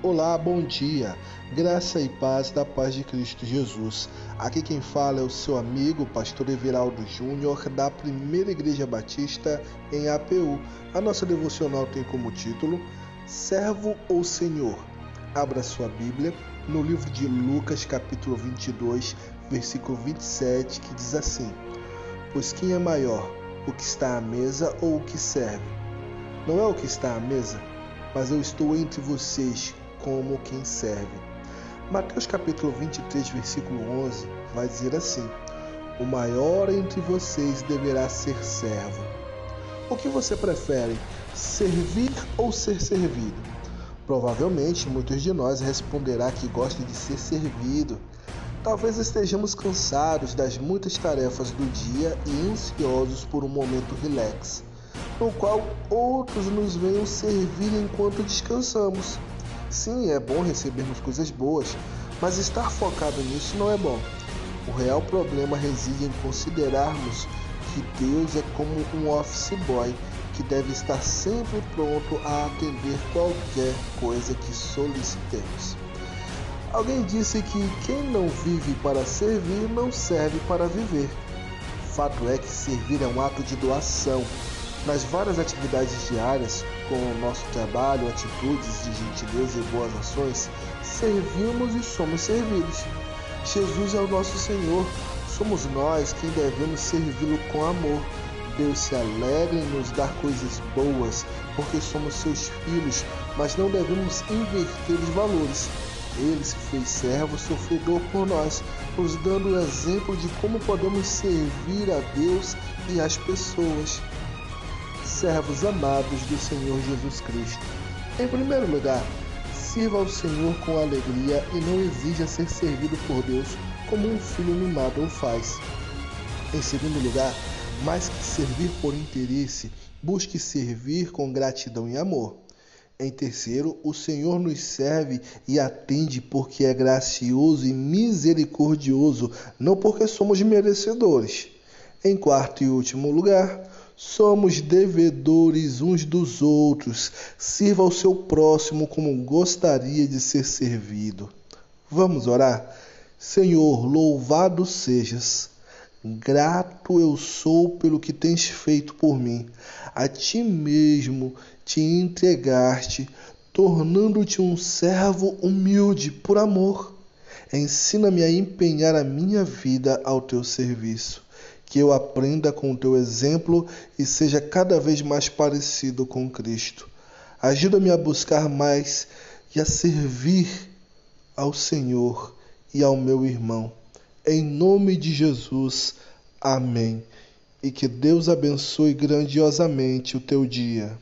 Olá, bom dia. Graça e paz da paz de Cristo Jesus. Aqui quem fala é o seu amigo, pastor Everaldo Júnior, da Primeira Igreja Batista em APU. A nossa devocional tem como título Servo ou Senhor. Abra sua Bíblia no livro de Lucas, capítulo 22, versículo 27, que diz assim: Pois quem é maior, o que está à mesa ou o que serve? Não é o que está à mesa, mas eu estou entre vocês como quem serve. Mateus capítulo 23, versículo 11 vai dizer assim: O maior entre vocês deverá ser servo. O que você prefere, servir ou ser servido? Provavelmente muitos de nós responderá que gosta de ser servido. Talvez estejamos cansados das muitas tarefas do dia e ansiosos por um momento relax, no qual outros nos venham servir enquanto descansamos. Sim, é bom recebermos coisas boas, mas estar focado nisso não é bom. O real problema reside em considerarmos que Deus é como um office boy que deve estar sempre pronto a atender qualquer coisa que solicitemos. Alguém disse que quem não vive para servir não serve para viver. Fato é que servir é um ato de doação. Nas várias atividades diárias, com o nosso trabalho, atitudes de gentileza e boas ações, servimos e somos servidos. Jesus é o nosso Senhor, somos nós quem devemos servi-lo com amor. Deus se alegra em nos dar coisas boas, porque somos seus filhos, mas não devemos inverter os valores. Ele se fez servo sofredor por nós, nos dando o exemplo de como podemos servir a Deus e as pessoas servos amados do Senhor Jesus Cristo. Em primeiro lugar, sirva ao Senhor com alegria e não exija ser servido por Deus como um filho mimado o faz. Em segundo lugar, mais que servir por interesse, busque servir com gratidão e amor. Em terceiro, o Senhor nos serve e atende porque é gracioso e misericordioso, não porque somos merecedores. Em quarto e último lugar, Somos devedores uns dos outros. Sirva ao seu próximo como gostaria de ser servido. Vamos orar? Senhor, louvado sejas. Grato eu sou pelo que tens feito por mim. A ti mesmo te entregaste, tornando-te um servo humilde por amor. Ensina-me a empenhar a minha vida ao teu serviço que eu aprenda com o teu exemplo e seja cada vez mais parecido com Cristo. Ajuda-me a buscar mais e a servir ao Senhor e ao meu irmão. Em nome de Jesus, amém. E que Deus abençoe grandiosamente o teu dia.